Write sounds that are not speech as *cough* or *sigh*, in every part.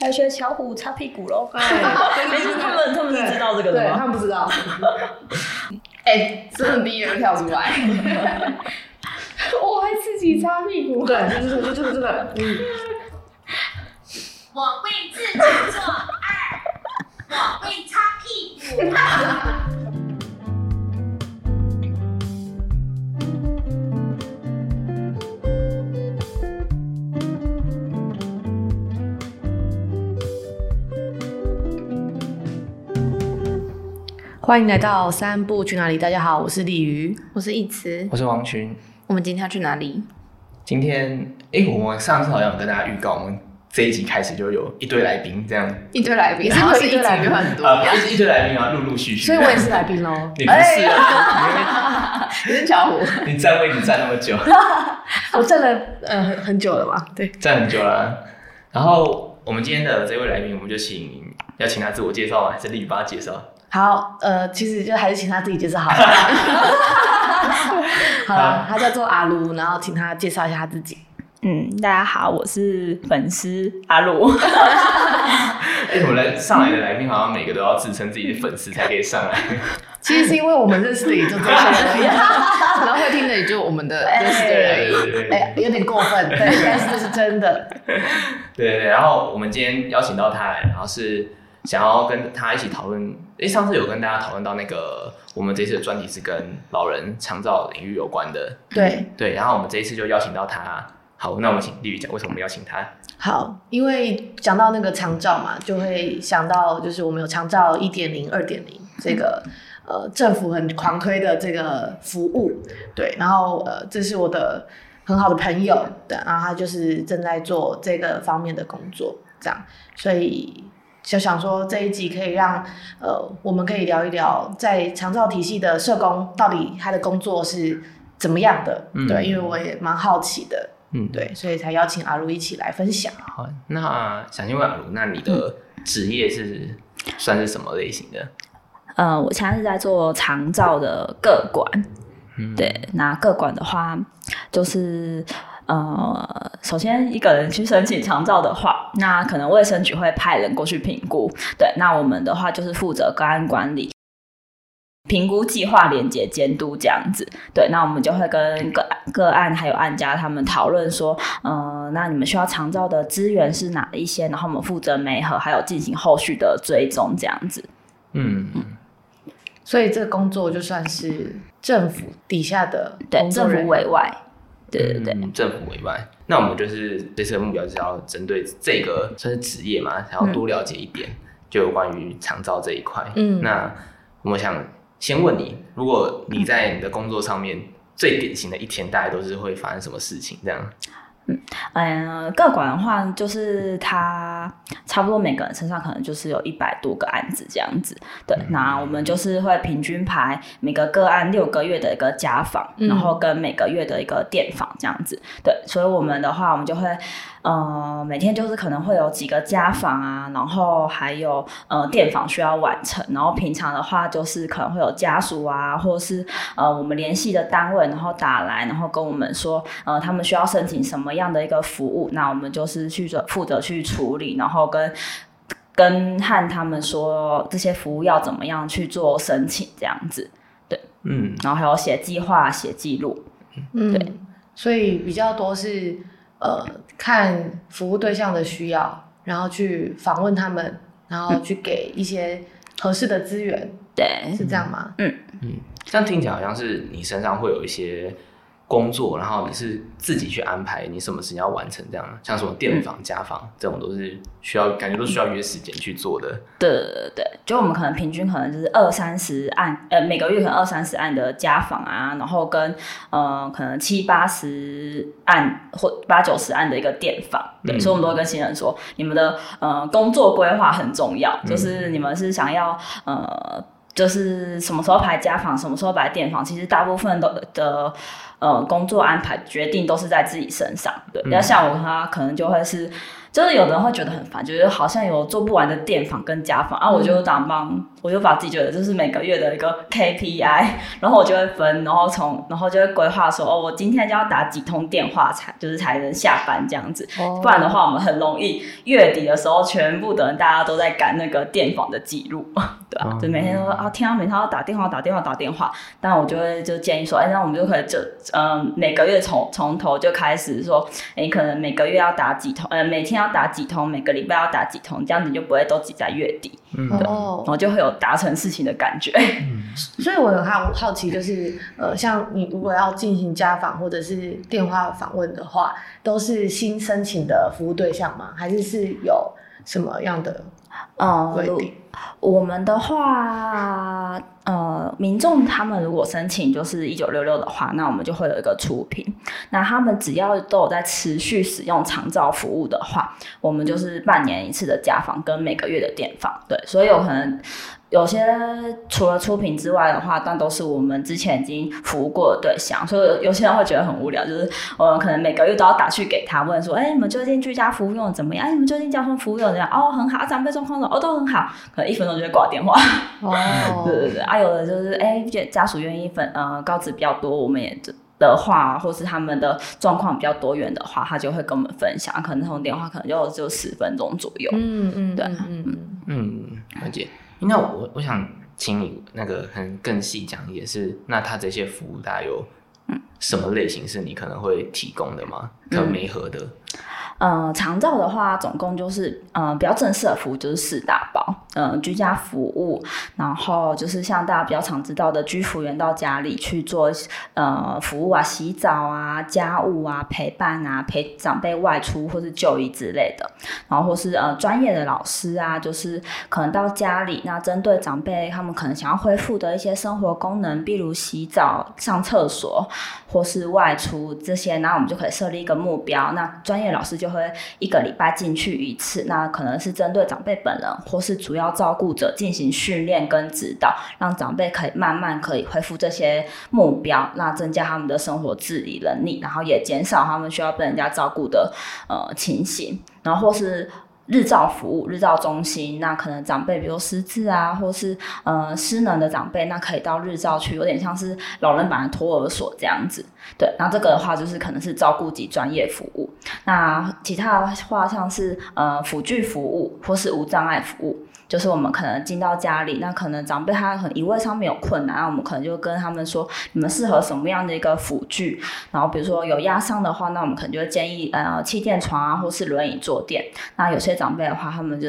还有学巧虎擦屁股喽。*laughs* 哎，他们他们是知道这个的吗？他们不知道。*laughs* 哎，真的第一个跳出来，*laughs* 我还自己擦屁股。对，就是这个，就是这个。嗯。我会自己做爱，我会擦屁股。欢迎来到三步去哪里？大家好，我是鲤鱼，我是易慈，我是王群。我们今天要去哪里？今天，哎，我们上次好像有跟大家预告，我们这一集开始就有一堆来宾，这样一堆来宾，然后是一堆来宾很多，一堆来宾啊，陆陆续续。所以我也是来宾喽。你不是啊？你是巧虎。你站位置站那么久，我站了呃很很久了吧？对，站很久了。然后我们今天的这位来宾，我们就请要请他自我介绍吗？还是立马介绍？好，呃，其实就还是请他自己介绍好了。*laughs* 好了，他叫做阿卢，然后请他介绍一下他自己。嗯，大家好，我是粉丝阿卢。*laughs* 哎，我们来上来的来宾好像每个都要自称自己的粉丝才可以上来。*laughs* 其实是因为我们认识的也就这些而已，然后会听的也就我们的认识的人而已。哎，有点过分，对，但是这是真的。对对对，然后我们今天邀请到他来，然后是。想要跟他一起讨论，诶，上次有跟大家讨论到那个，我们这次的专题是跟老人长照领域有关的。对对，然后我们这一次就邀请到他。好，那我们请丽宇讲为什么我们邀请他。好，因为讲到那个长照嘛，就会想到就是我们有长照一点零、二点零这个呃政府很狂推的这个服务。对，然后呃这是我的很好的朋友，对，然后他就是正在做这个方面的工作，这样，所以。就想说这一集可以让呃，我们可以聊一聊在长照体系的社工到底他的工作是怎么样的，嗯、对，因为我也蛮好奇的，嗯，对，所以才邀请阿如一起来分享。好，那想先问阿如，那你的职业是算是什么类型的？嗯、呃，我现在是在做长照的个管，嗯、对，那个管的话就是。呃，首先一个人去申请长照的话，那可能卫生局会派人过去评估。对，那我们的话就是负责个案管理、评估计划、连结、监督这样子。对，那我们就会跟个个案还有案家他们讨论说，呃，那你们需要长照的资源是哪一些？然后我们负责媒合，还有进行后续的追踪这样子。嗯嗯。所以这个工作就算是政府底下的对，政府委外。对对对、嗯，政府以外，那我们就是这次的目标就是要针对这个算是职业嘛，想要多了解一点，嗯、就有关于长照这一块。嗯，那我想先问你，如果你在你的工作上面最典型的一天，大概都是会发生什么事情？这样？嗯，呃，个管的话，就是他差不多每个人身上可能就是有一百多个案子这样子。对，嗯、那我们就是会平均排每个个案六个月的一个家访，嗯、然后跟每个月的一个电访这样子。对，所以我们的话，我们就会。呃，每天就是可能会有几个家访啊，然后还有呃电访需要完成，然后平常的话就是可能会有家属啊，或是呃我们联系的单位，然后打来，然后跟我们说，呃他们需要申请什么样的一个服务，那我们就是去负责去处理，然后跟跟和他们说这些服务要怎么样去做申请，这样子，对，嗯，然后还有写计划、写记录，嗯，对，所以比较多是。呃，看服务对象的需要，然后去访问他们，然后去给一些合适的资源，对，是这样吗？嗯嗯，这样听起来好像是你身上会有一些。工作，然后你是自己去安排你什么时间要完成这样，像什么电访、家访这种都是需要，感觉都需要约时间去做的。对对对，就我们可能平均可能就是二三十案，呃，每个月可能二三十案的家访啊，然后跟呃可能七八十案或八九十案的一个电访。对，嗯、所以我们都会跟新人说，你们的呃工作规划很重要，就是你们是想要呃。就是什么时候排家访，什么时候排电访，其实大部分都的呃工作安排决定都是在自己身上。对，那、嗯、像我他可能就会是就是有的人会觉得很烦，觉得好像有做不完的电访跟家访啊，我就打帮，我就把自己觉得就是每个月的一个 KPI，*laughs* 然后我就会分，然后从然后就会规划说，哦，我今天就要打几通电话才就是才能下班这样子，不然的话我们很容易月底的时候全部的人大家都在赶那个电访的记录，*laughs* 对吧？就每天都说啊，天啊，每天要打电话打电话打电话，但我就会就建议说，哎，那我们就可以就嗯每个月从从头就开始说，哎，可能每个月要打几通，呃，每天。要打几通，每个礼拜要打几通，这样子就不会都挤在月底，然后就会有达成事情的感觉。嗯、所以我很好好奇，就是呃，像你如果要进行家访或者是电话访问的话，都是新申请的服务对象吗？还是是有什么样的规定？嗯我们的话，呃，民众他们如果申请就是一九六六的话，那我们就会有一个出品。那他们只要都有在持续使用长照服务的话，我们就是半年一次的家访跟每个月的电访。对，所以有可能。有些除了出品之外的话，但都是我们之前已经服务过的对象，所以有些人会觉得很无聊，就是我们可能每个月都要打去给他问说，哎、欸，你们最近居家服务用的怎么样？哎、欸，你们最近交通服务用的怎么样？哦，很好，长辈状况的哦，都很好，可能一分钟就会挂电话。哦，*laughs* 对对对，啊，有的就是哎、欸，家属愿意分，呃，告知比较多，我们也的话，或是他们的状况比较多元的话，他就会跟我们分享，可能通电话可能就就十分钟左右。嗯嗯，对，嗯嗯嗯，了解。那我我想请你那个很更细讲，也是那他这些服务大概有什么类型是你可能会提供的吗？可媒合的。呃，长照的话，总共就是呃比较正式的服务就是四大包，呃居家服务，然后就是像大家比较常知道的居服员到家里去做呃服务啊，洗澡啊、家务啊、陪伴啊、陪长辈外出或是就医之类的，然后或是呃专业的老师啊，就是可能到家里，那针对长辈他们可能想要恢复的一些生活功能，比如洗澡、上厕所或是外出这些，那我们就可以设立一个目标，那专业老师就会一个礼拜进去一次，那可能是针对长辈本人或是主要照顾者进行训练跟指导，让长辈可以慢慢可以恢复这些目标，那增加他们的生活自理能力，然后也减少他们需要被人家照顾的呃情形，然后或是。日照服务、日照中心，那可能长辈比如失智啊，或是呃失能的长辈，那可以到日照区，有点像是老人版的托儿所这样子。对，那这个的话就是可能是照顾及专业服务。那其他的话像是呃辅具服务或是无障碍服务。就是我们可能进到家里，那可能长辈他很一位上面有困难，我们可能就跟他们说，你们适合什么样的一个辅具，然后比如说有压伤的话，那我们可能就建议呃气垫床啊，或是轮椅坐垫。那有些长辈的话，他们就。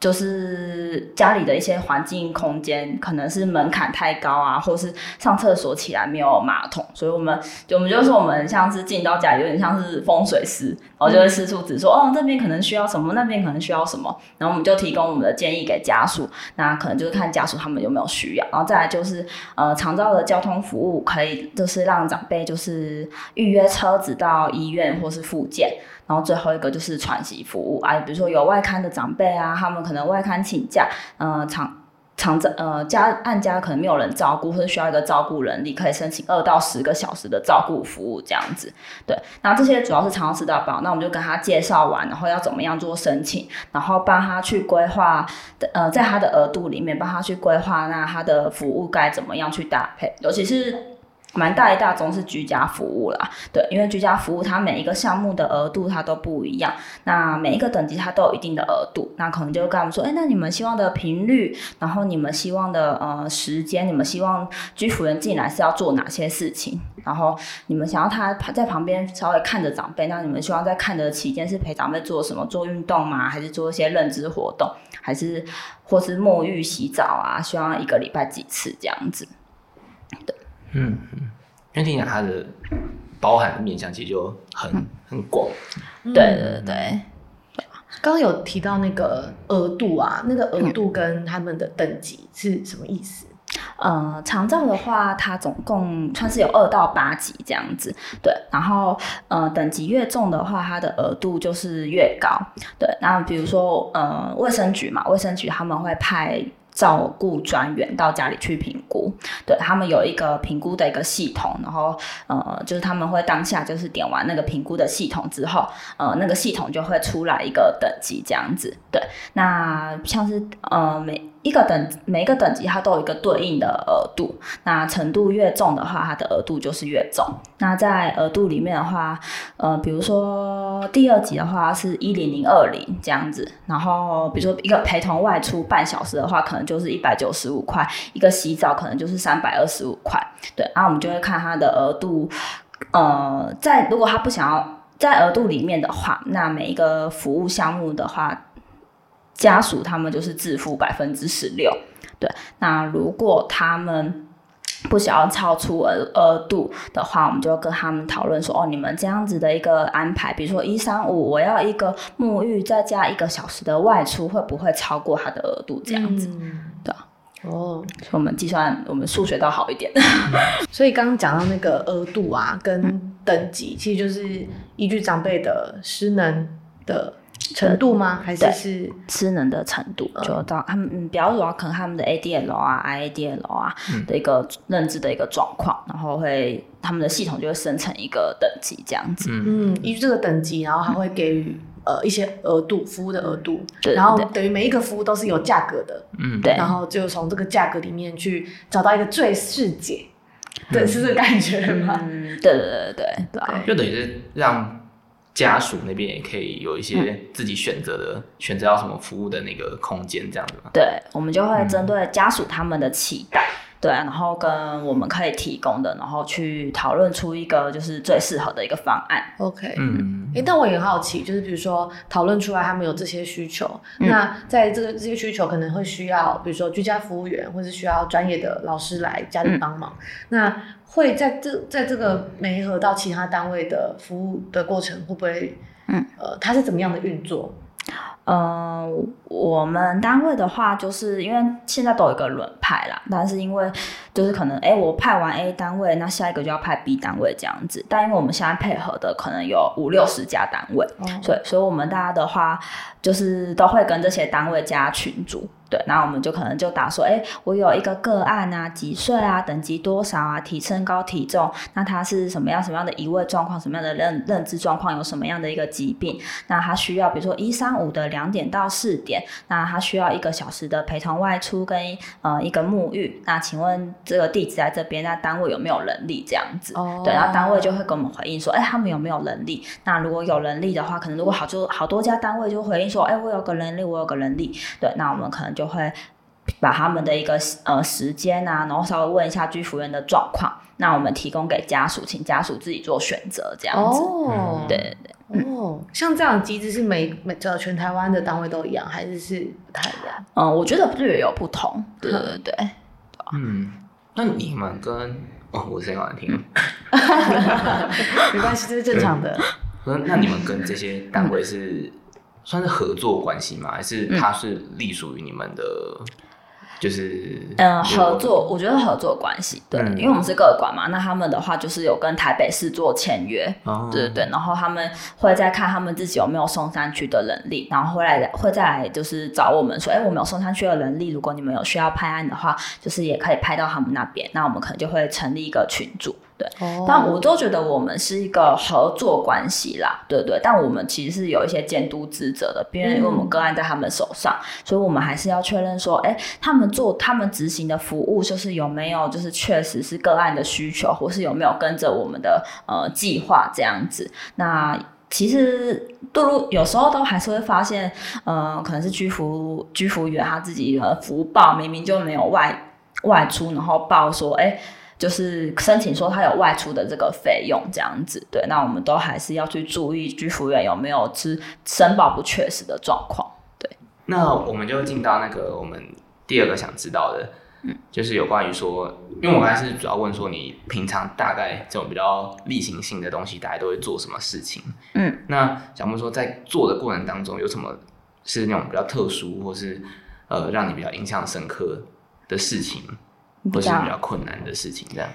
就是家里的一些环境空间，可能是门槛太高啊，或是上厕所起来没有马桶，所以我们就我们就说我们像是进到家有点像是风水师，然后就会四处指说，哦，这边可能需要什么，那边可能需要什么，然后我们就提供我们的建议给家属，那可能就是看家属他们有没有需要，然后再来就是呃长照的交通服务，可以就是让长辈就是预约车子到医院或是复健。然后最后一个就是喘息服务啊，比如说有外刊的长辈啊，他们可能外刊请假，呃，长长照呃家按家可能没有人照顾，或者需要一个照顾人，你可以申请二到十个小时的照顾服务这样子。对，那这些主要是长照四大包，那我们就跟他介绍完，然后要怎么样做申请，然后帮他去规划，呃，在他的额度里面帮他去规划，那他的服务该怎么样去搭配，尤其是。蛮大一大宗是居家服务啦，对，因为居家服务它每一个项目的额度它都不一样，那每一个等级它都有一定的额度，那可能就跟我们说，哎，那你们希望的频率，然后你们希望的呃时间，你们希望居服员进来是要做哪些事情，然后你们想要他在旁边稍微看着长辈，那你们希望在看的期间是陪长辈做什么，做运动吗？还是做一些认知活动，还是或是沐浴洗澡啊？希望一个礼拜几次这样子，嗯嗯，因为听讲它的包含的面向其实就很、嗯、很广，对对对。刚刚有提到那个额度啊，那个额度跟他们的等级是什么意思？嗯、呃，长照的话，它总共算是有二到八级这样子，对。然后呃，等级越重的话，它的额度就是越高，对。那比如说呃，卫生局嘛，卫生局他们会派。照顾专员到家里去评估，对，他们有一个评估的一个系统，然后呃，就是他们会当下就是点完那个评估的系统之后，呃，那个系统就会出来一个等级这样子，对，那像是呃每一个等每一个等级它都有一个对应的额度，那程度越重的话，它的额度就是越重。那在额度里面的话，呃，比如说第二级的话是一零零二零这样子，然后比如说一个陪同外出半小时的话，可能就是一百九十五块，一个洗澡可能就是三百二十五块。对，然后我们就会看它的额度，呃，在如果他不想要在额度里面的话，那每一个服务项目的话。家属他们就是自付百分之十六，对。那如果他们不想要超出额额度的话，我们就跟他们讨论说，哦，你们这样子的一个安排，比如说一三五，我要一个沐浴再加一个小时的外出，会不会超过他的额度？这样子，嗯、对。哦，所以我们计算，我们数学倒好一点。*laughs* 所以刚刚讲到那个额度啊，跟等级，其实就是依据长辈的失能的。程度吗？还是是失能的程度？嗯、就到他们嗯，比较主要可能他们的 ADL 啊、IADL 啊的一个认知的一个状况，嗯、然后会他们的系统就会生成一个等级这样子。嗯，依据这个等级，然后还会给予、嗯、呃一些额度服务的额度，对，然后等于每一个服务都是有价格的。嗯，对。然后就从这个价格里面去找到一个最适解，嗯、对，是这个感觉吗？嗯，对对对对对，对就等于是让。家属那边也可以有一些自己选择的，嗯、选择要什么服务的那个空间，这样子吗？对，我们就会针对家属他们的期待，嗯、对，然后跟我们可以提供的，然后去讨论出一个就是最适合的一个方案。OK，嗯，哎、欸，但我也很好奇，就是比如说讨论出来他们有这些需求，嗯、那在这个这些需求可能会需要，比如说居家服务员，或是需要专业的老师来家里帮忙，嗯、那。会在这在这个媒合到其他单位的服务的过程，会不会？嗯，呃，它是怎么样的运作？呃，我们单位的话，就是因为现在都有一个轮派啦，但是因为就是可能，哎，我派完 A 单位，那下一个就要派 B 单位这样子。但因为我们现在配合的可能有五六十家单位，哦、所以所以我们大家的话，就是都会跟这些单位加群组。对，那我们就可能就打说，哎，我有一个个案啊，几岁啊，等级多少啊，体身高体重，那他是什么样什么样的移位状况，什么样的认认知状况，有什么样的一个疾病，那他需要比如说一三五的两点到四点，那他需要一个小时的陪同外出跟呃一个沐浴，那请问这个地址在这边，那单位有没有能力这样子？哦，对，然后单位就会跟我们回应说，哎，他们有没有能力？那如果有人力的话，可能如果好就好多家单位就回应说，哎，我有个人力，我有个人力，对，那我们可能就。就会把他们的一个呃时间啊，然后稍微问一下居服员的状况，那我们提供给家属，请家属自己做选择，这样子。哦，对对对。哦，像这样的机制是每每这全台湾的单位都一样，还是是不太一样？嗯，我觉得略有不同。对对对。嗯，那你们跟哦，我声音好难听。没关系，这是正常的。那那你们跟这些单位是？算是合作关系吗？还是它是隶属于你们的？嗯、就是嗯，合作，我觉得合作关系，对，嗯、因为我们是个管嘛，那他们的话就是有跟台北市做签约，哦、对对对，然后他们会再看他们自己有没有松山区的能力，然后会来会再来就是找我们说，哎、欸，我们有松山区的能力，如果你们有需要拍案的话，就是也可以拍到他们那边，那我们可能就会成立一个群组。对，但我都觉得我们是一个合作关系啦，对对。但我们其实是有一些监督职责的，别人因为我们个案在他们手上，嗯、所以我们还是要确认说，哎，他们做他们执行的服务，就是有没有就是确实是个案的需求，或是有没有跟着我们的呃计划这样子。那其实杜鲁有时候都还是会发现，呃，可能是居服居服员他自己的福报明明就没有外外出，然后报说，哎。就是申请说他有外出的这个费用这样子，对，那我们都还是要去注意居服员有没有是申报不确实的状况，对。那我们就进到那个我们第二个想知道的，嗯，就是有关于说，因为我们还是主要问说你平常大概这种比较例行性的东西，大家都会做什么事情？嗯，那想问说在做的过程当中有什么是那种比较特殊，或是呃让你比较印象深刻的事情？或是比较困难的事情，这样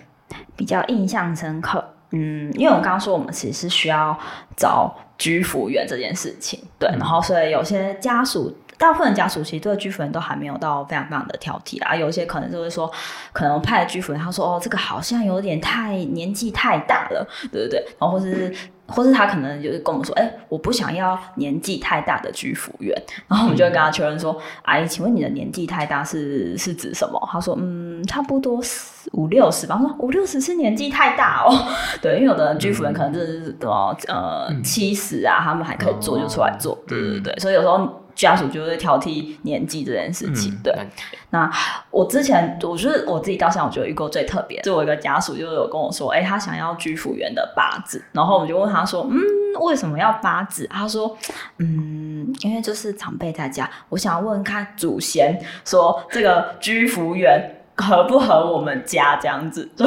比较印象深刻。嗯，因为我刚刚说我们其实是需要找居服员这件事情，对，嗯、然后所以有些家属大部分的家属其实对居服员都还没有到非常非常的挑剔啦，有些可能就会说，可能派的居服员他说哦，这个好像有点太年纪太大了，对对对，然后或是。或是他可能就是跟我们说，哎、欸，我不想要年纪太大的居服员，然后我们就会跟他确认说，阿姨，请问你的年纪太大是是指什么？他说，嗯，差不多五六十吧。我说五六十是年纪太大哦，*laughs* 对，因为有的人居服员可能就是什么呃七十啊，他们还可以做就出来做，对对对，所以有时候。家属就会挑剔年纪这件事情，嗯、对。那我之前，我觉得我自己到现在，我觉得遇过最特别，就我一个家属就有跟我说，哎、欸，他想要居服员的八字，然后我们就问他说，嗯，为什么要八字？他说，嗯，因为就是长辈在家，我想要问看祖先，说这个居服员。合不合我们家这样子，*laughs* 就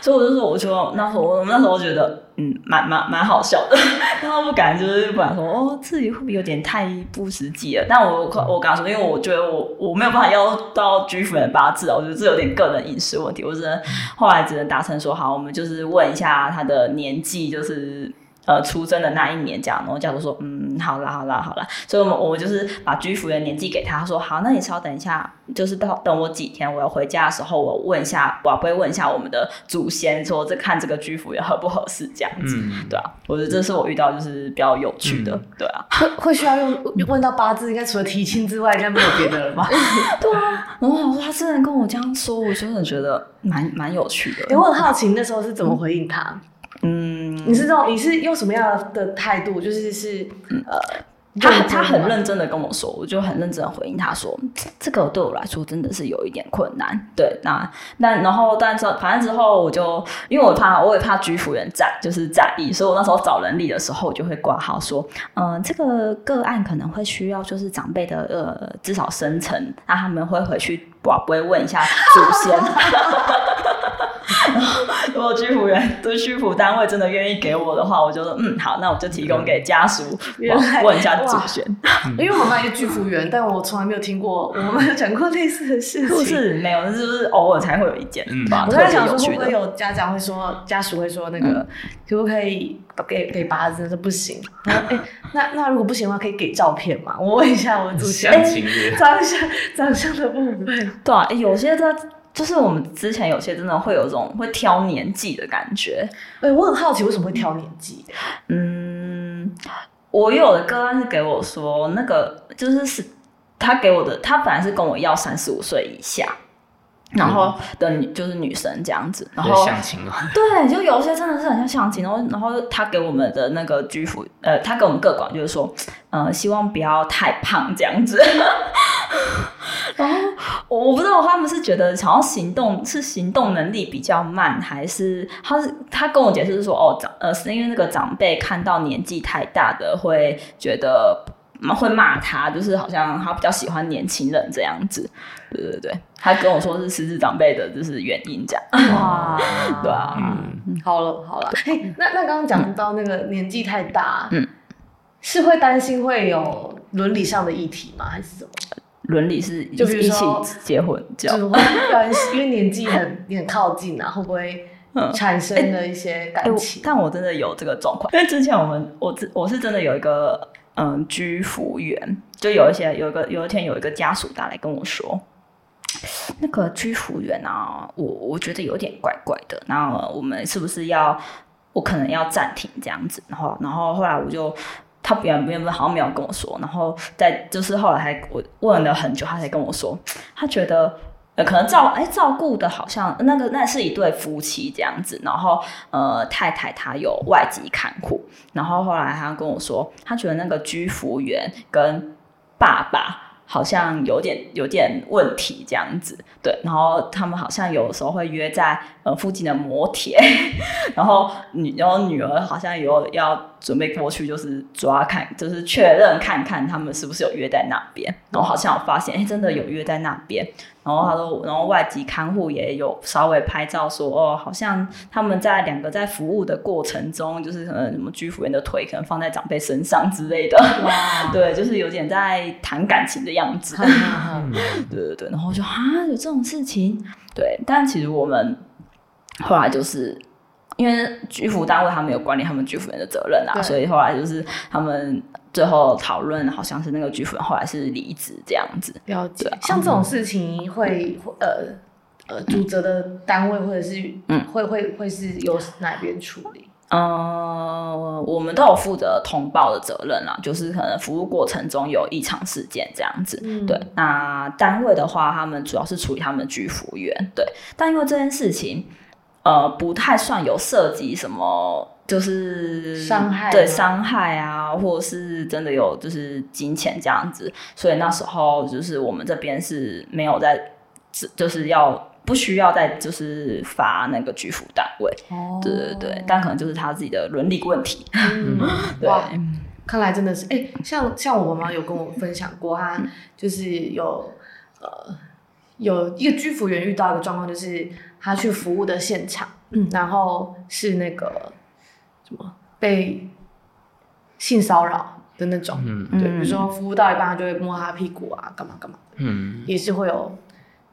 所以我就说，我说那时候我那时候觉得，嗯，蛮蛮蛮好笑的，*laughs* 但我不敢就是不敢说，哦，自己会不会有点太不实际了？但我我敢说，因为我觉得我我没有办法要到居服员的八字啊，我觉得这有点个人隐私问题，我只能后来只能达成说，好，我们就是问一下他的年纪，就是。呃，出生的那一年这样，然后家属说，嗯，好啦，好啦，好啦。所以我们我们就是把居服员年纪给他，他说好，那你稍等一下，就是到等我几天，我要回家的时候，我问一下，我会问一下我们的祖先，说这看这个居服员合不合适这样子，嗯、对啊，我觉得这是我遇到就是比较有趣的，嗯、对啊，会会需要用问到八字，应该除了提亲之外，应该没有别的了吧？*laughs* *laughs* 对啊，然后我说他真的跟我这样说，我真的觉得蛮蛮有趣的。我很好奇那时候是怎么回应他？嗯，你是这种，你是用什么样的态度？就是是，呃，他他很认真的跟我说，我就很认真的回应他说，这个对我来说真的是有一点困难。对，那那然后，但是反正之后我就，因为我怕我也怕居服员在就是在意，所以我那时候找人力的时候，我就会挂号说，嗯、呃，这个个案可能会需要就是长辈的呃至少生辰，那他们会回去不不会问一下祖先。*laughs* 然后，如果居服员对居服单位真的愿意给我的话，我就说嗯好，那我就提供给家属问一下祖先。因为我妈也是居服员，但我从来没有听过我们有讲过类似的事情。*laughs* 不是没有，就是偶尔才会有一件。嗯，我在想说会不会有家长会说，家属会说那个可不可以给给八字？说不行。然后哎，那那如果不行的话，可以给照片吗？我问一下我祖先。长相长相的部分。对啊，有些他。就是我们之前有些真的会有这种会挑年纪的感觉，哎、欸，我很好奇为什么会挑年纪？嗯，我有的个案是给我说，那个就是是他给我的，他本来是跟我要三十五岁以下，然后的女就是女生这样子，然后相亲啊，*laughs* 对，就有些真的是很像相亲，然后然后他给我们的那个居服，呃，他给我们各管就是说，呃，希望不要太胖这样子。然后我不知道他们是觉得想要行动是行动能力比较慢，还是他是他跟我解释是说哦长呃是因为那个长辈看到年纪太大的会觉得会骂他，就是好像他比较喜欢年轻人这样子，对对对，他跟我说是失智长辈的就是原因这样，哇，*laughs* 对啊，嗯，好了好了，嘿，那那刚刚讲到那个年纪太大，嗯，是会担心会有伦理上的议题吗？还是什么？伦理是就一起结婚，这样，因为年纪很 *laughs* 很靠近啊，会不会产生的一些感情？欸欸、但我真的有这个状况，因为之前我们我我是真的有一个嗯居服员，就有一些有一个有一天有一个家属打来跟我说，那个居服员啊，我我觉得有点怪怪的，然后我们是不是要我可能要暂停这样子？然后然后后来我就。他原原本好像没有跟我说，然后在就是后来还我问了很久，他才跟我说，他觉得呃可能照哎照顾的好像那个那是一对夫妻这样子，然后呃太太她有外籍看护，然后后来他跟我说，他觉得那个居服员跟爸爸。好像有点有点问题这样子，对，然后他们好像有时候会约在呃附近的摩铁，然后女然后女儿好像有要准备过去，就是抓看，就是确认看看他们是不是有约在那边，然后好像我发现哎、欸、真的有约在那边。然后他说，然后外籍看护也有稍微拍照说，哦，好像他们在两个在服务的过程中，就是可能什么居服员的腿可能放在长辈身上之类的，哇，*laughs* 对，就是有点在谈感情的样子，*laughs* 对对对。然后就啊，有这种事情，对，但其实我们后来就是因为居服单位他们有管理他们居服员的责任啊，所以后来就是他们最后讨论，好像是那个居服员后来是离职这样子。了解。啊像这种事情会呃呃主责的单位或者是嗯会会会是由哪边处理？嗯，我们都有负责通报的责任啦，就是可能服务过程中有异常事件这样子。嗯对，那单位的话，他们主要是处理他们的居服员。对，但因为这件事情，呃，不太算有涉及什么，就是伤害对伤害啊，或者是真的有就是金钱这样子，所以那时候就是我们这边是没有在，就是要。不需要再就是罚那个居服单位，哦对对对，但可能就是他自己的伦理问题，嗯，*laughs* 对，哇看来真的是，哎、像像我妈妈有跟我分享过，她就是有呃有一个居服员遇到一个状况，就是他去服务的现场，嗯，然后是那个什么？被性骚扰的那种，嗯对，比如说服务到一半，他就会摸他屁股啊，干嘛干嘛，嗯。也是会有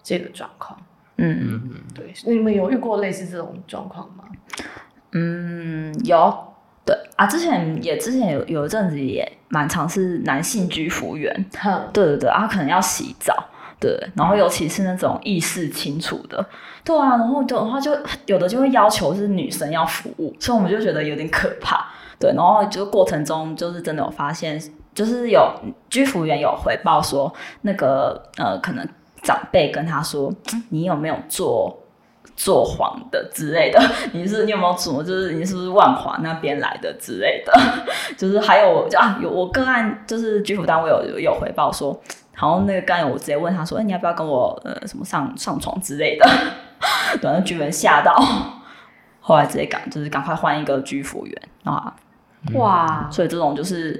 这个状况。嗯。嗯。嗯对，你们有遇过类似这种状况吗？嗯，有，对。啊，之前也之前有有一阵子也蛮常是男性居服员，哼，对对对，啊，可能要洗澡，对，然后尤其是那种意识清楚的，对啊，然后就然后就有的就会要求是女生要服务，所以我们就觉得有点可怕，对，然后就过程中就是真的有发现，就是有居服员有回报说那个呃可能长辈跟他说，你有没有做？做黄的之类的，*laughs* 你是你有没有什么？就是你是不是万华那边来的之类的？就是还有啊，有我个案，就是居服单位有有回报说，好像那个个案我直接问他说，哎、欸，你要不要跟我呃什么上上床之类的？等，那居然吓到，*laughs* 后来直接赶就是赶快换一个居服员啊，哇，所以这种就是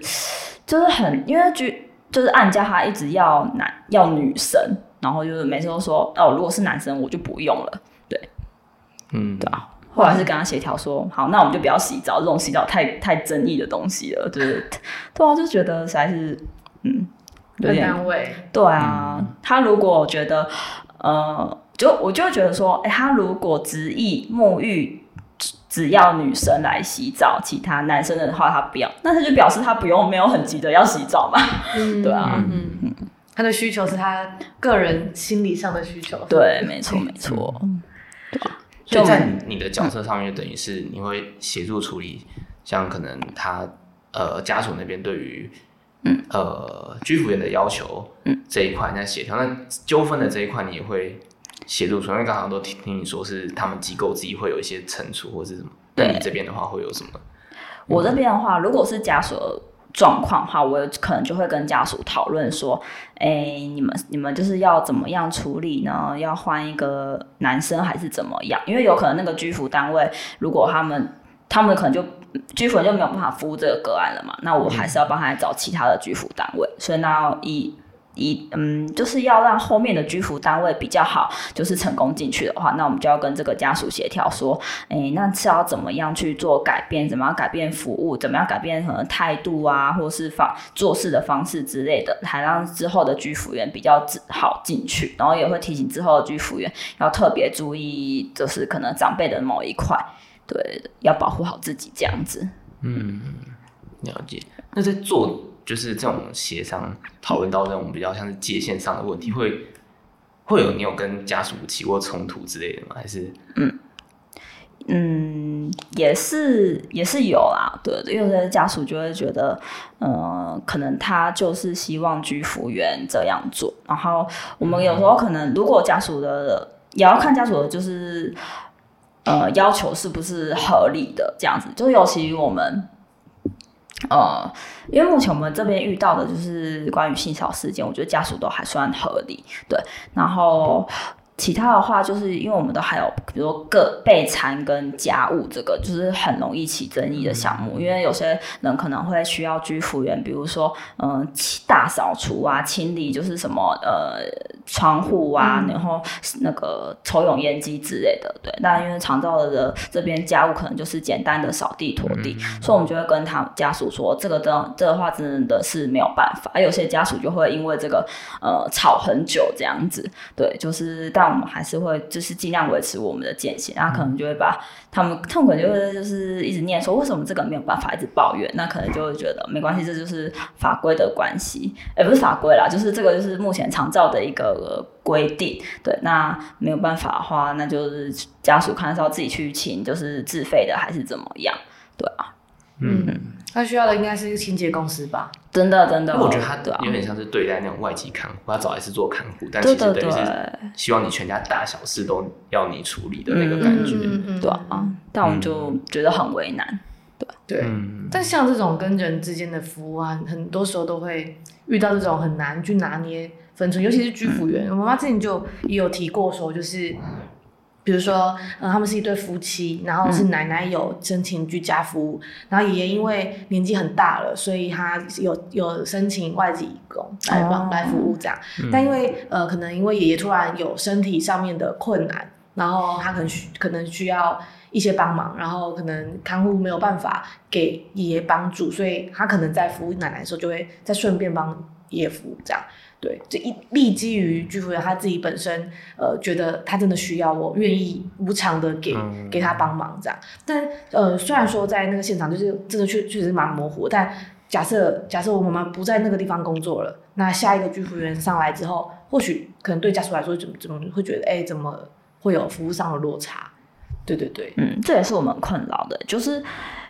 就是很因为居就是按家他一直要男要女生，然后就是每次都说哦，如果是男生我就不用了。对。嗯，对啊，后来是跟他协调说，好，那我们就不要洗澡，这种洗澡太太争议的东西了，就是，对啊，就觉得实在是，嗯，单位，对啊，他如果觉得，呃，就我就会觉得说，哎、欸，他如果执意沐浴只只要女生来洗澡，其他男生的话他不要，那他就表示他不用没有很急的要洗澡嘛，嗯。*laughs* 对啊，嗯。嗯，他的需求是他个人心理上的需求，对，没错没错，对吧？就在你的角色上面，等于是你会协助处理，像可能他呃家属那边对于嗯呃居服员的要求嗯这一块在协调，那纠纷的这一块你也会协助处理。因为刚刚都听听你说是他们机构自己会有一些惩处或是什么，对那你这边的话会有什么？我这边的话，如果是家属状况的话，我可能就会跟家属讨论说，哎、欸，你们你们就是要怎么样处理呢？要换一个男生还是怎么样？因为有可能那个居服单位，如果他们他们可能就居服就没有办法服务这个个案了嘛，那我还是要帮他找其他的居服单位，所以那要以。一嗯，就是要让后面的居服单位比较好，就是成功进去的话，那我们就要跟这个家属协调说，哎，那是要怎么样去做改变？怎么样改变服务？怎么样改变可能态度啊，或是方做事的方式之类的，还让之后的居服员比较好进去。然后也会提醒之后的居服员要特别注意，就是可能长辈的某一块，对，要保护好自己这样子。嗯，了解。那在做。就是这种协商讨论到这种比较像是界限上的问题，会会有你有跟家属起过冲突之类的吗？还是嗯嗯，也是也是有啦，对，因为有些家属就会觉得，呃，可能他就是希望居服员这样做，然后我们有时候可能如果家属的也要看家属的就是呃要求是不是合理的这样子，就尤其我们。呃，因为目前我们这边遇到的就是关于性骚事件，我觉得家属都还算合理，对。然后其他的话，就是因为我们都还有，比如说个备餐跟家务这个，就是很容易起争议的项目，因为有些人可能会需要居服员，比如说嗯、呃、大扫除啊、清理，就是什么呃窗户啊，然后那个抽油烟机之类的，对。那因为长照的这边家务可能就是简单的扫地拖地，嗯、所以我们就会跟他家属说，这个的这个话真的是没有办法。而有些家属就会因为这个呃吵很久这样子，对，就是但我们还是会就是尽量维持我们的界限，然后可能就会把他们他们可能就会就是一直念说为什么这个没有办法，一直抱怨，那可能就会觉得没关系，这就是法规的关系，也不是法规啦，就是这个就是目前常照的一个。呃，规定对，那没有办法的话，那就是家属看是要自己去请，就是自费的还是怎么样？对啊，嗯，他需要的应该是一个清洁公司吧？真的，真的，我觉得他有点像是对待那种外籍看护，他找来是做看护，但其实等于是希望你全家大小事都要你处理的那个感觉，对啊，但我们就觉得很为难，对对，但像这种跟人之间的服务啊，很多时候都会遇到这种很难去拿捏。分寸，尤其是居服员，嗯、我妈妈之前就也有提过说，就是比如说，嗯，他们是一对夫妻，然后是奶奶有申请居家服务，嗯、然后爷爷因为年纪很大了，所以他有有申请外籍移工来帮、哦、来服务这样。嗯、但因为呃，可能因为爷爷突然有身体上面的困难，然后他可能需可能需要一些帮忙，然后可能看护没有办法给爷爷帮助，所以他可能在服务奶奶的时候，就会再顺便帮爷爷服务这样。对，这一立基于居服员他自己本身，呃，觉得他真的需要我，愿意无偿的给、嗯、给他帮忙这样。但呃，虽然说在那个现场就是真的确确实蛮模糊，但假设假设我妈妈不在那个地方工作了，那下一个居服员上来之后，或许可能对家属来说怎么怎么会觉得，哎，怎么会有服务上的落差？对对对，嗯，这也是我们困扰的，就是。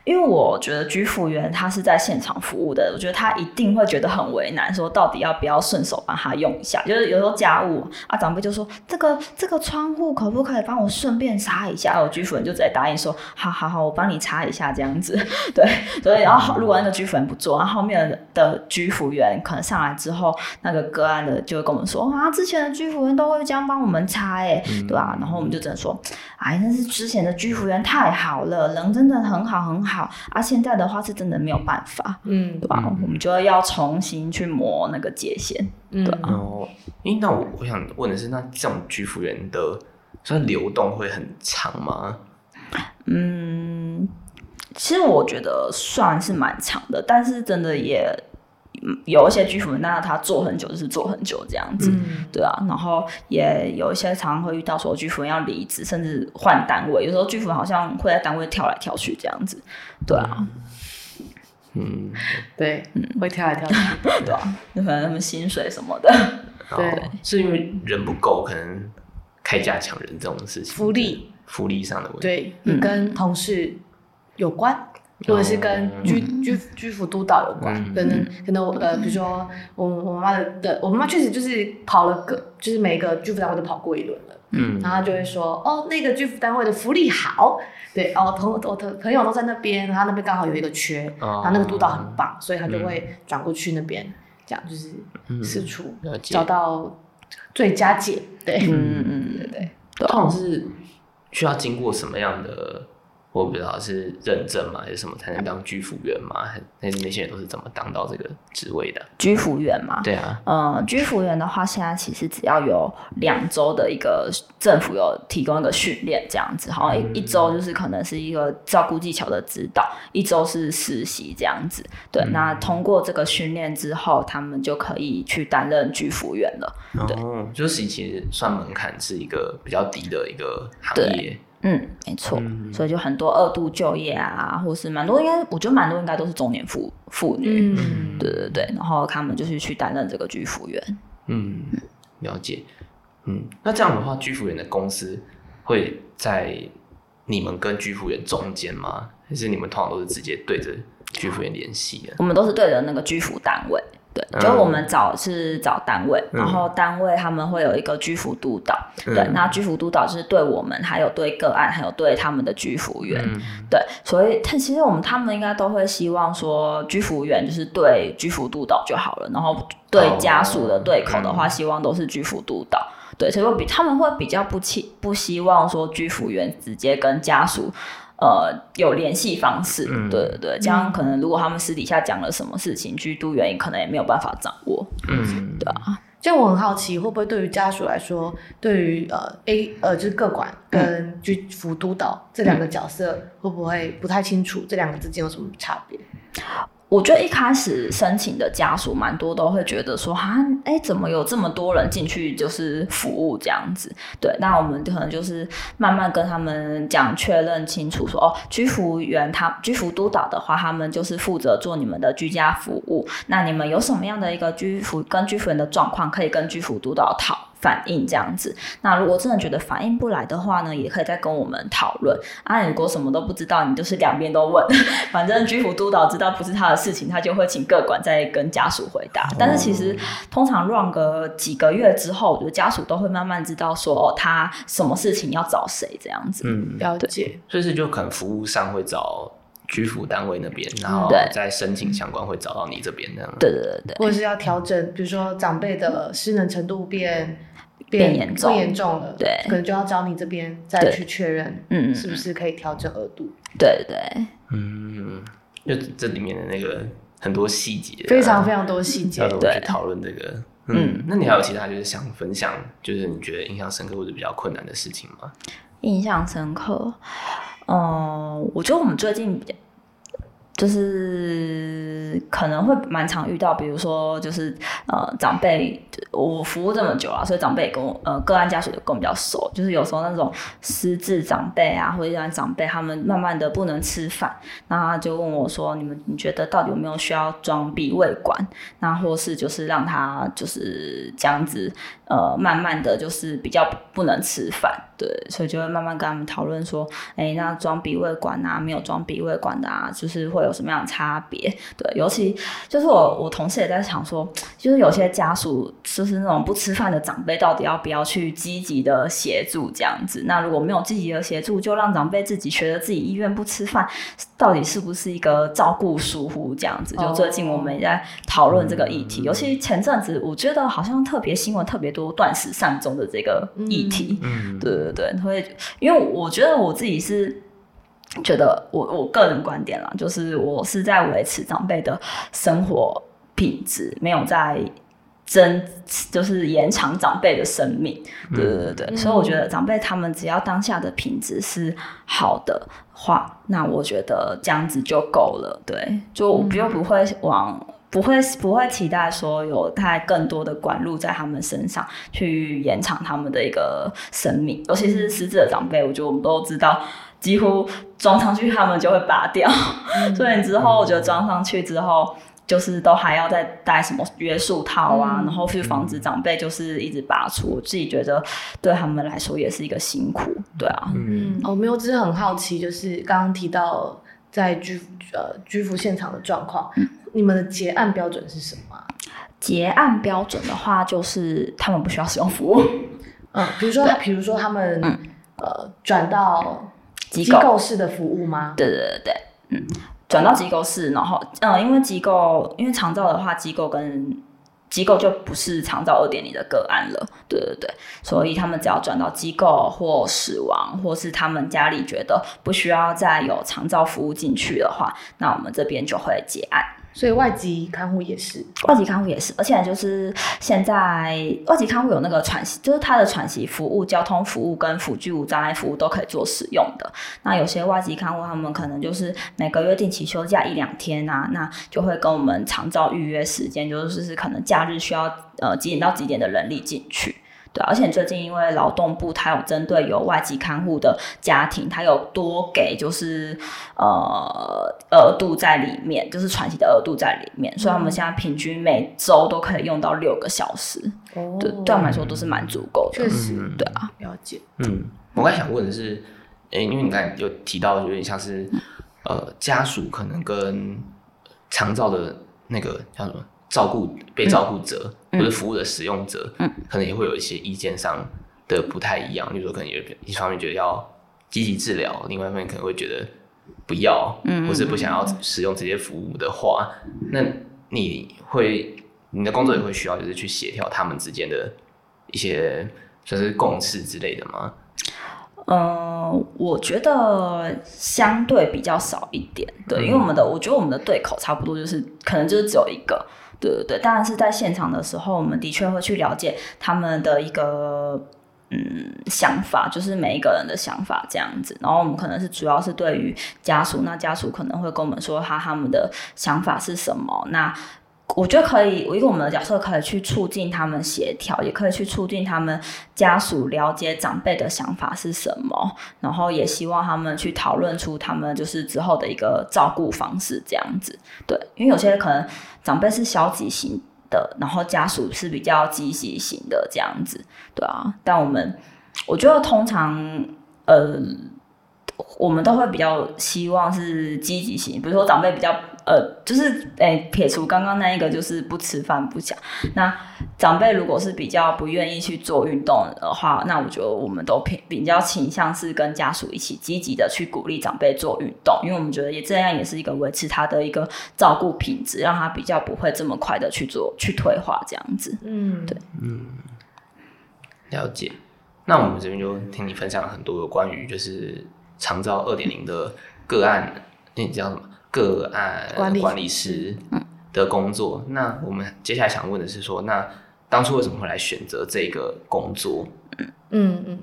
因为我觉得居服员他是在现场服务的，我觉得他一定会觉得很为难，说到底要不要顺手帮他用一下？就是有时候家务啊，长辈就说这个这个窗户可不可以帮我顺便擦一下？我居服员就直接答应说好好好，我帮你擦一下这样子。*laughs* 对，所以然后如果那个居服员不做，然后后面的居服员可能上来之后，那个个案的就会跟我们说啊，之前的居服员都会这样帮我们擦，哎，对吧？然后我们就只能说，哎，那是之前的居服员太好了，人真的很好很好。好啊，现在的话是真的没有办法，嗯，对吧？嗯、我们就要重新去磨那个界限，嗯、对啊。哦，诶，那我我想问的是，那这种居服员的，算流动会很长吗？嗯，其实我觉得算是蛮长的，但是真的也。有一些居服，那他做很久就是做很久这样子，嗯、对啊，然后也有一些常常会遇到说居服要离职，甚至换单位，有时候居服好像会在单位跳来跳去这样子，对啊，嗯，对，嗯，会跳来跳去，*laughs* 对啊，有可能他们薪水什么的，对，是因为人不够，可能开价抢人这种事情，福利。福利上的问题，对，嗯、跟同事有关。或者是跟居居居服督导有关，嗯、可能可能呃，比如说我我妈妈的的，我妈妈确实就是跑了个，就是每个居服单位都跑过一轮了，嗯，然后就会说哦，那个居服单位的福利好，对，哦，同我的朋友都在那边，然后那边刚好有一个缺，哦、然后那个督导很棒，所以他就会转过去那边，嗯、这样就是四处找到最佳解，对，嗯嗯嗯，*laughs* 对对，通常是需要经过什么样的？我不知道是认证嘛，还是什么才能当居服员嘛？还是那些人都是怎么当到这个职位的？居服员嘛，对啊，嗯，居服员的话，现在其实只要有两周的一个政府有提供一个训练，这样子，好像一一周就是可能是一个照顾技巧的指导，一周是实习这样子。对，嗯、那通过这个训练之后，他们就可以去担任居服员了。对，哦，就是其实算门槛是一个比较低的一个行业。嗯，没错，嗯、所以就很多二度就业啊，或是蛮多，应该我觉得蛮多应该都是中年妇妇女，嗯、对对对，然后他们就是去担任这个居服员。嗯，了解。嗯，那这样的话，居服员的公司会在你们跟居服员中间吗？还是你们通常都是直接对着居服员联系的？我们都是对着那个居服单位。对，就我们找是找单位，嗯、然后单位他们会有一个居服督导，嗯、对，那居服督导是对我们，还有对个案，还有对他们的居服员，嗯、对，所以他其实我们他们应该都会希望说，居服员就是对居服督导就好了，然后对家属的对口的话，希望都是居服督导，嗯、对，所以比他们会比较不希不希望说居服员直接跟家属。呃，有联系方式，嗯、对对对，这样可能如果他们私底下讲了什么事情，居督员可能也没有办法掌握，嗯，对啊。这样我很好奇，会不会对于家属来说，对于呃 A 呃就是各管跟居服督导这两个角色，会不会不太清楚这两个之间有什么差别？我觉得一开始申请的家属蛮多都会觉得说，哈，哎，怎么有这么多人进去就是服务这样子？对，那我们可能就是慢慢跟他们讲确认清楚说，哦，居服员他居服督导的话，他们就是负责做你们的居家服务。那你们有什么样的一个居服跟居服员的状况，可以跟居服督导讨。反应这样子，那如果真的觉得反应不来的话呢，也可以再跟我们讨论。啊，如果什么都不知道，你就是两边都问，*laughs* 反正居服督导知道不是他的事情，他就会请各管再跟家属回答。但是其实通常 run 个几个月之后，我觉得家属都会慢慢知道说，哦，他什么事情要找谁这样子。嗯，了解。所以是就可能服务上会找居服单位那边，然后再申请相关会找到你这边这样。对对对对。或者是要调整，比如说长辈的失能程度变。变严重，变严重了，对，可能就要找你这边再去确认，嗯，是不是可以调整额度？对对，嗯，就这里面的那个很多细节，非常非常多细节，要怎么去讨论这个？嗯，那你还有其他就是想分享，就是你觉得印象深刻或者比较困难的事情吗？印象深刻，嗯，我觉得我们最近比较。就是可能会蛮常遇到，比如说就是呃长辈，我服务这么久了，所以长辈跟我呃个案家属也跟我比较熟。就是有时候那种失智长辈啊，或者一些长辈，他们慢慢的不能吃饭，那他就问我说：“你们你觉得到底有没有需要装鼻胃管？那或是就是让他就是这样子呃慢慢的就是比较不能吃饭，对，所以就会慢慢跟他们讨论说，哎、欸，那装鼻胃管啊，没有装鼻胃管的啊，就是会有。什么样的差别？对，尤其就是我，我同事也在想说，就是有些家属就是那种不吃饭的长辈，到底要不要去积极的协助这样子？那如果没有积极的协助，就让长辈自己觉得自己意愿不吃饭，到底是不是一个照顾疏忽这样子？就最近我们也在讨论这个议题，尤其前阵子我觉得好像特别新闻特别多，断食善终的这个议题。嗯，对对对，会因为我觉得我自己是。觉得我我个人观点啦，就是我是在维持长辈的生活品质，没有在增，就是延长长辈的生命。对对对，嗯、所以我觉得长辈他们只要当下的品质是好的话，那我觉得这样子就够了。对，就我又不会往不会不会期待说有太更多的管路在他们身上去延长他们的一个生命，尤其是失智的长辈，我觉得我们都知道。几乎装上去，他们就会拔掉。嗯、*laughs* 所以你之后，我觉得装上去之后，就是都还要再戴什么约束套啊，嗯、然后去防止长辈就是一直拔出。我自己觉得对他们来说也是一个辛苦，对啊。嗯，我没有，只是很好奇，就是刚刚提到在居呃居服现场的状况，嗯、你们的结案标准是什么？结案标准的话，就是他们不需要使用服务。嗯，比如说，对比如说他们、嗯、呃转到。机构式的服务吗？对对对对，嗯，转到机构式，然后嗯，因为机构，因为长照的话，机构跟机构就不是长照二点零的个案了，对对对，所以他们只要转到机构或死亡，或是他们家里觉得不需要再有长照服务进去的话，那我们这边就会结案。所以外籍看护也是，外籍看护也是，而且就是现在外籍看护有那个喘息，就是他的喘息服务、交通服务跟辅具无障碍服务都可以做使用的。那有些外籍看护他们可能就是每个月定期休假一两天啊，那就会跟我们长照预约时间，就是是可能假日需要呃几点到几点的人力进去。对，而且最近因为劳动部它有针对有外籍看护的家庭，它有多给就是呃额度在里面，就是喘息的额度在里面，所以我们现在平均每周都可以用到六个小时，哦、对，对我们来说都是蛮足够的。确实，对啊，了解。嗯，我刚才想问的是，诶，因为你刚才有提到有点像是呃家属可能跟长照的那个叫什么？照顾被照顾者、嗯、或者服务的使用者，嗯、可能也会有一些意见上的不太一样。比如说，可能有一方面觉得要积极治疗，另外一方面可能会觉得不要，嗯、或是不想要使用这些服务的话，嗯、那你会你的工作也会需要就是去协调他们之间的一些算是共识之类的吗？嗯、呃，我觉得相对比较少一点，对，嗯、因为我们的我觉得我们的对口差不多就是可能就是只有一个。对对对，当然是在现场的时候，我们的确会去了解他们的一个嗯想法，就是每一个人的想法这样子。然后我们可能是主要是对于家属，那家属可能会跟我们说他他们的想法是什么。那我觉得可以，我一个我们的角色可以去促进他们协调，也可以去促进他们家属了解长辈的想法是什么，然后也希望他们去讨论出他们就是之后的一个照顾方式这样子。对，因为有些可能长辈是消极型的，然后家属是比较积极型的这样子，对啊。但我们我觉得通常呃，我们都会比较希望是积极型，比如说长辈比较。呃，就是诶、欸，撇除刚刚那一个，就是不吃饭不讲。那长辈如果是比较不愿意去做运动的话，那我觉得我们都偏比较倾向是跟家属一起积极的去鼓励长辈做运动，因为我们觉得也这样也是一个维持他的一个照顾品质，让他比较不会这么快的去做去退化这样子。嗯，对，嗯，了解。那我们这边就听你分享了很多有关于就是长照二点零的个案，那你叫什么？个案管理师的工作，那我们接下来想问的是说，那当初为什么会来选择这个工作？嗯嗯，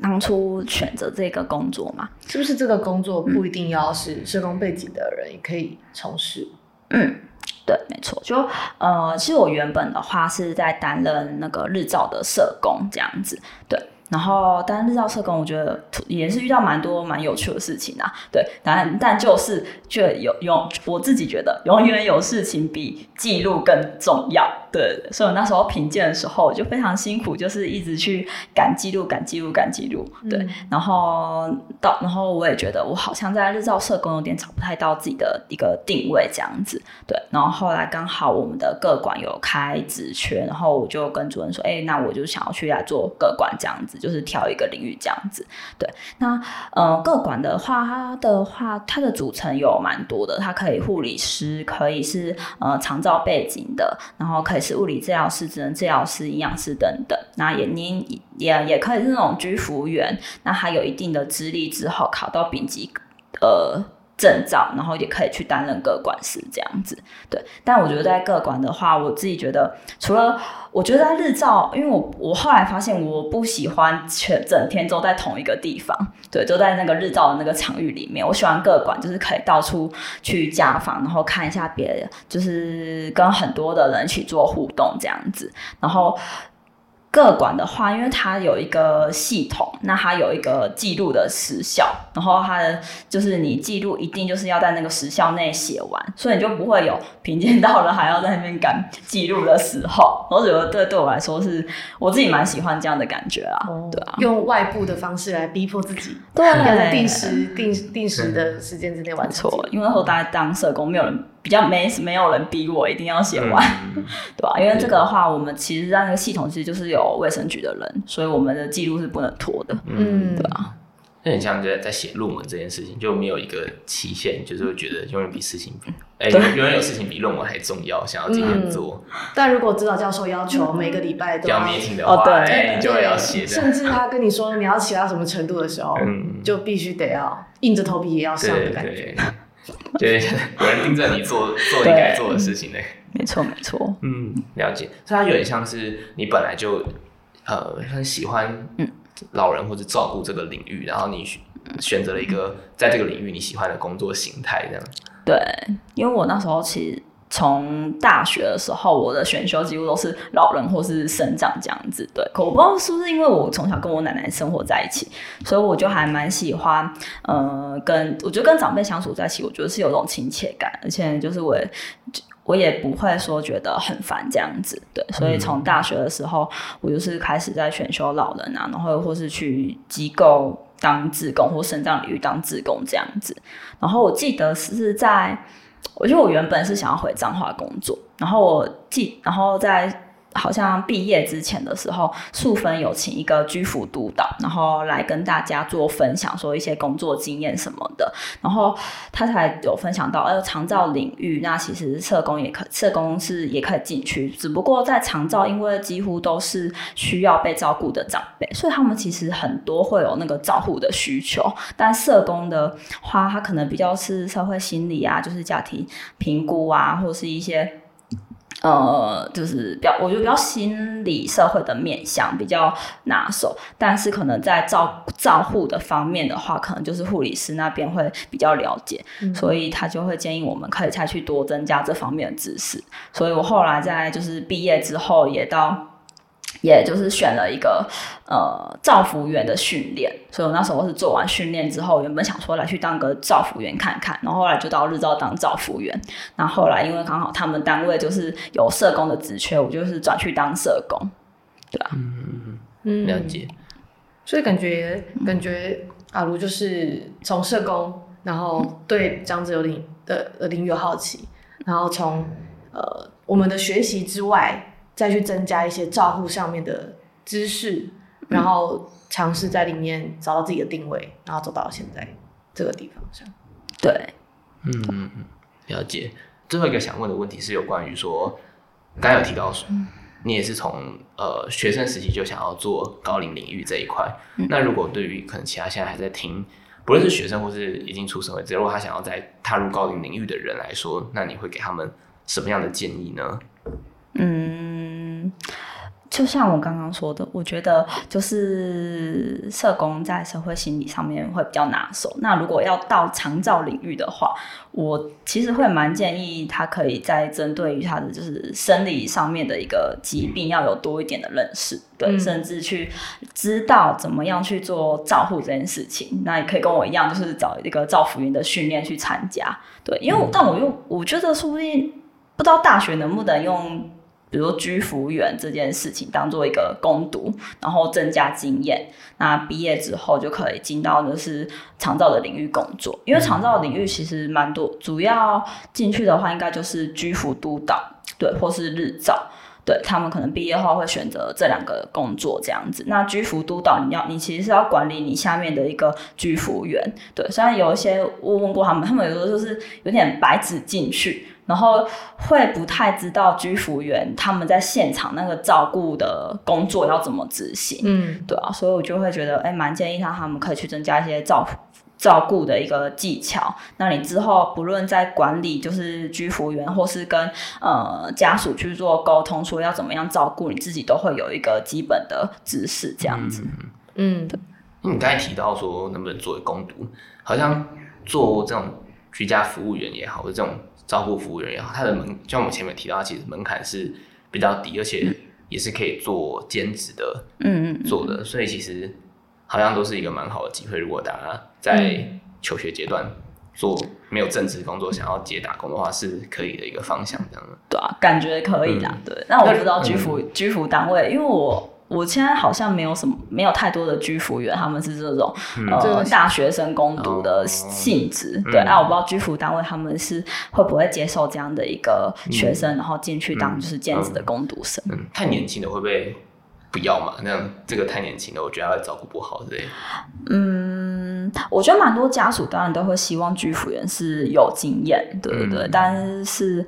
当初选择这个工作嘛，是不是这个工作不一定要是社工背景的人也可以从事？嗯，对，没错。就呃，其实我原本的话是在担任那个日照的社工这样子，对。然后，但日照社工，我觉得也是遇到蛮多蛮有趣的事情啊。对，但但就是，就有有我自己觉得，永远有事情比记录更重要。对，所以我那时候评鉴的时候就非常辛苦，就是一直去赶记录、赶记录、赶记录。对，嗯、然后到，然后我也觉得我好像在日照社工有点找不太到自己的一个定位这样子。对，然后后来刚好我们的各管有开职缺，然后我就跟主任说：“哎，那我就想要去来做各管这样子。”就是挑一个领域这样子，对。那呃，个管的话，它的话，它的组成有蛮多的。它可以护理师，可以是呃长照背景的，然后可以是物理治疗师、职能治疗师、营养师等等。那也您也也可以是那种居服务员，那还有一定的资历之后考到丙级呃证照，然后也可以去担任个管师这样子。对。但我觉得在个管的话，我自己觉得除了我觉得在日照，因为我我后来发现我不喜欢全整天都在同一个地方，对，都在那个日照的那个场域里面。我喜欢个管，就是可以到处去家访，然后看一下别人，就是跟很多的人一起做互动这样子，然后。个管的话，因为它有一个系统，那它有一个记录的时效，然后它的就是你记录一定就是要在那个时效内写完，所以你就不会有评鉴到了还要在那边赶记录的时候。我觉得这对我来说是我自己蛮喜欢这样的感觉啊，哦、对啊，用外部的方式来逼迫自己，对，要定时定定时的时间之内完成。错，因为后大家当社工没有人。比较没没有人逼我一定要写完，嗯、*laughs* 对吧？因为这个的话，我们其实在那个系统其实就是有卫生局的人，所以我们的记录是不能拖的，嗯，对吧？那很像在在写论文这件事情，就没有一个期限，就是会觉得永远比事情比，哎、欸，永远有事情比论文还重要，想要今天做。嗯、但如果指导教授要求每个礼拜都要 meeting 的话，哦、对，你就会要写。甚至他跟你说你要写到什么程度的时候，嗯、就必须得要硬着头皮也要上的感觉。*laughs* 对，有人盯着你做做你该做的事情呢。没错，没错。嗯，了解。所以它有点像是你本来就呃很喜欢老人或者照顾这个领域，然后你选择了一个在这个领域你喜欢的工作形态，这样。对，因为我那时候其实。从大学的时候，我的选修几乎都是老人或是生长这样子，对。可我不知道是不是因为我从小跟我奶奶生活在一起，所以我就还蛮喜欢，呃，跟我觉得跟长辈相处在一起，我觉得是有种亲切感，而且就是我我也不会说觉得很烦这样子，对。所以从大学的时候，我就是开始在选修老人啊，然后或是去机构当志工或生长领域当志工这样子。然后我记得是在。我觉得我原本是想要回彰化工作，然后我记，然后在好像毕业之前的时候，素芬有请一个居服督导，然后来跟大家做分享，说一些工作经验什么的。然后他才有分享到，呃，长照领域，那其实社工也可，社工是也可以进去。只不过在长照，因为几乎都是需要被照顾的长辈，所以他们其实很多会有那个照护的需求。但社工的话，他可能比较是社会心理啊，就是家庭评估啊，或是一些。呃，就是比较，我觉得比较心理社会的面向比较拿手，但是可能在照照护的方面的话，可能就是护理师那边会比较了解，嗯、所以他就会建议我们可以再去多增加这方面的知识。所以我后来在就是毕业之后也到。也就是选了一个呃造福员的训练，所以我那时候是做完训练之后，原本想说来去当个造福员看看，然后后来就到日照当造福员。那后，后来因为刚好他们单位就是有社工的职缺，我就是转去当社工，对吧？嗯嗯，了解。所以感觉感觉阿如就是从社工，然后对这样子有领的领域有好奇，然后从呃我们的学习之外。再去增加一些照护上面的知识，然后尝试在里面找到自己的定位，然后走到现在这个地方上。对，嗯嗯嗯，了解。最后一个想问的问题是有关于说，刚才有提到说，你也是从呃学生时期就想要做高龄领域这一块。嗯、那如果对于可能其他现在还在听，不论是学生或是已经出社会，只如果他想要再踏入高龄领域的人来说，那你会给他们什么样的建议呢？嗯，就像我刚刚说的，我觉得就是社工在社会心理上面会比较拿手。那如果要到长照领域的话，我其实会蛮建议他可以在针对于他的就是生理上面的一个疾病要有多一点的认识，对，嗯、甚至去知道怎么样去做照护这件事情。那也可以跟我一样，就是找一个照护员的训练去参加，对，因为、嗯、但我又我觉得说不定不知道大学能不能用。比如居服员这件事情当做一个攻读，然后增加经验。那毕业之后就可以进到就是长照的领域工作，因为长照的领域其实蛮多，主要进去的话应该就是居服督导，对，或是日照，对，他们可能毕业后会选择这两个工作这样子。那居服督导，你要你其实是要管理你下面的一个居服员，对，虽然有一些我问过他们，他们有的就是有点白纸进去。然后会不太知道居服员他们在现场那个照顾的工作要怎么执行，嗯，对啊，所以我就会觉得，哎，蛮建议他他们可以去增加一些照照顾的一个技巧。那你之后不论在管理就是居服员，或是跟呃家属去做沟通，说要怎么样照顾你自己，都会有一个基本的知识，这样子。嗯，对。因为你刚才提到说能不能作为工读，好像做这种居家服务员也好，或者这种。照顾服务员也好，他的门，就像我们前面提到，他其实门槛是比较低，而且也是可以做兼职的，嗯嗯，做的，所以其实好像都是一个蛮好的机会。如果大家在求学阶段做没有正职工作，想要接打工的话，是可以的一个方向，这样的。对啊，感觉可以啦。嗯、对，那我不知道居服、嗯、居服单位，因为我。我现在好像没有什么，没有太多的居服员，他们是这种、嗯、呃大学生攻读的性质。哦、对，那、嗯啊、我不知道居服单位他们是会不会接受这样的一个学生，嗯、然后进去当就是兼职的攻读生。嗯，太年轻的会不会不要嘛？那样这个太年轻的，我觉得他会照顾不好之类。嗯，我觉得蛮多家属当然都会希望居服员是有经验，对不对？嗯、但是。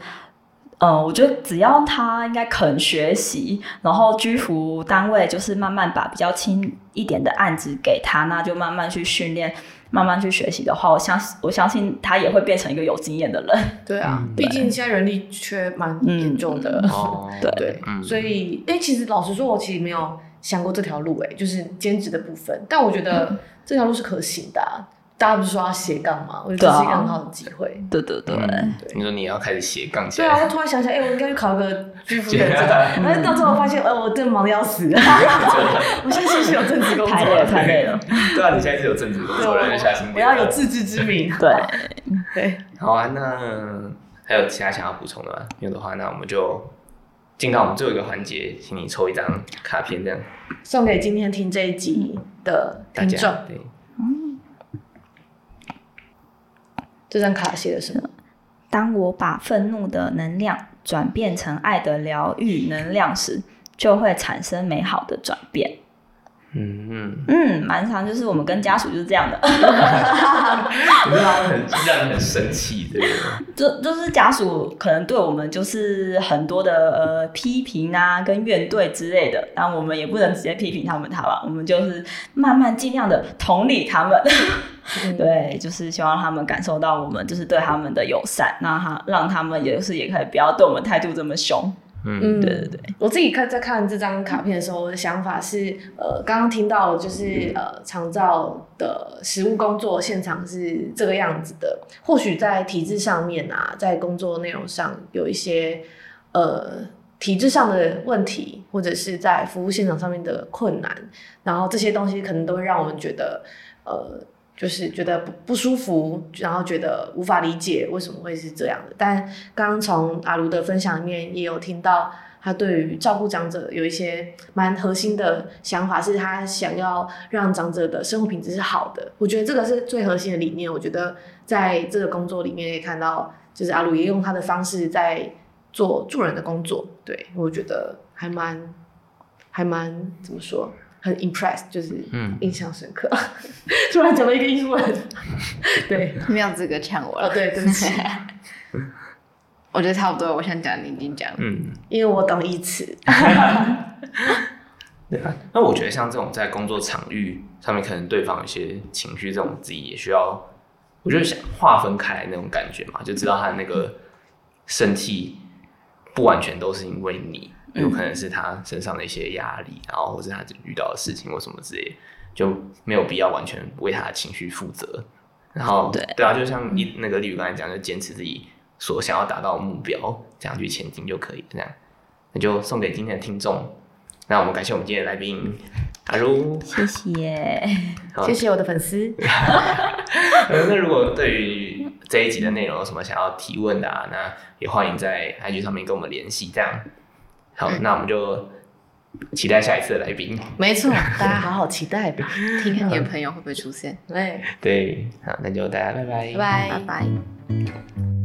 嗯，我觉得只要他应该肯学习，然后居服单位就是慢慢把比较轻一点的案子给他，那就慢慢去训练，慢慢去学习的话，我相信我相信他也会变成一个有经验的人。*laughs* 对啊，对毕竟现在人力缺蛮严重的。嗯、对对，嗯、所以哎，其实老实说，我其实没有想过这条路，哎，就是兼职的部分，但我觉得这条路是可行的、啊。大家不是说要斜杠吗？我觉得这是一个很好的机会。对对对，你说你要开始斜杠起来？对啊，我突然想起来，哎，我应该去考个居服员证。*laughs* 但是到最后发现，呃，我真的忙的要死。*laughs* *laughs* 我现在是不是有正职工作？太累了，太累了。对啊，你现在是有正职工作，让人下心。我要有自知之明。对对。好啊，那还有其他想要补充的吗？有的话，那我们就进到我们最后一个环节，请你抽一张卡片，这样送给今天听这一集的听众。对。这张卡写的什么？当我把愤怒的能量转变成爱的疗愈能量时，就会产生美好的转变。嗯嗯嗯，蛮常就是我们跟家属就是这样的，*laughs* 你知道很让人很生气，的？*laughs* 就就是家属可能对我们就是很多的呃批评啊跟怨怼之类的，但我们也不能直接批评他们他吧，我们就是慢慢尽量的同理他们，嗯、对，就是希望他们感受到我们就是对他们的友善，那他让他们也是也可以不要对我们态度这么凶。嗯，对对对，我自己看在看这张卡片的时候，我的想法是，呃，刚刚听到就是呃，长照的实务工作现场是这个样子的。或许在体制上面啊，在工作内容上有一些呃体制上的问题，或者是在服务现场上面的困难，然后这些东西可能都会让我们觉得呃。就是觉得不不舒服，然后觉得无法理解为什么会是这样的。但刚刚从阿茹的分享里面也有听到，他对于照顾长者有一些蛮核心的想法，是他想要让长者的生活品质是好的。我觉得这个是最核心的理念。我觉得在这个工作里面可以看到，就是阿茹也用他的方式在做助人的工作。对，我觉得还蛮还蛮怎么说？很 impressed，就是印象深刻。嗯、*laughs* 突然讲了一个英文，*laughs* 对，没有资格呛我了。哦，对，对不起。*laughs* 我觉得差不多，我想讲你已经讲了。嗯，因为我懂义词。对啊，那我觉得像这种在工作场域上面，可能对方有些情绪，这种自己也需要，我觉得想划分开来那种感觉嘛，就知道他那个生气不完全都是因为你。有可能是他身上的一些压力，然后或者他遇到的事情或什么之类，就没有必要完全为他的情绪负责。然后，对对啊，就像你那个例如刚才讲，就坚持自己所想要达到的目标，这样去前进就可以。这样，那就送给今天的听众。那我们感谢我们今天的来宾阿如，谢谢，*laughs* 谢谢我的粉丝。*laughs* 那如果对于这一集的内容有什么想要提问的啊，那也欢迎在 IG 上面跟我们联系，这样。好，那我们就期待下一次的来宾。*laughs* 没错，大家好好期待吧，*laughs* 听看你的朋友会不会出现。对对，好，那就大家拜拜，拜拜，拜拜。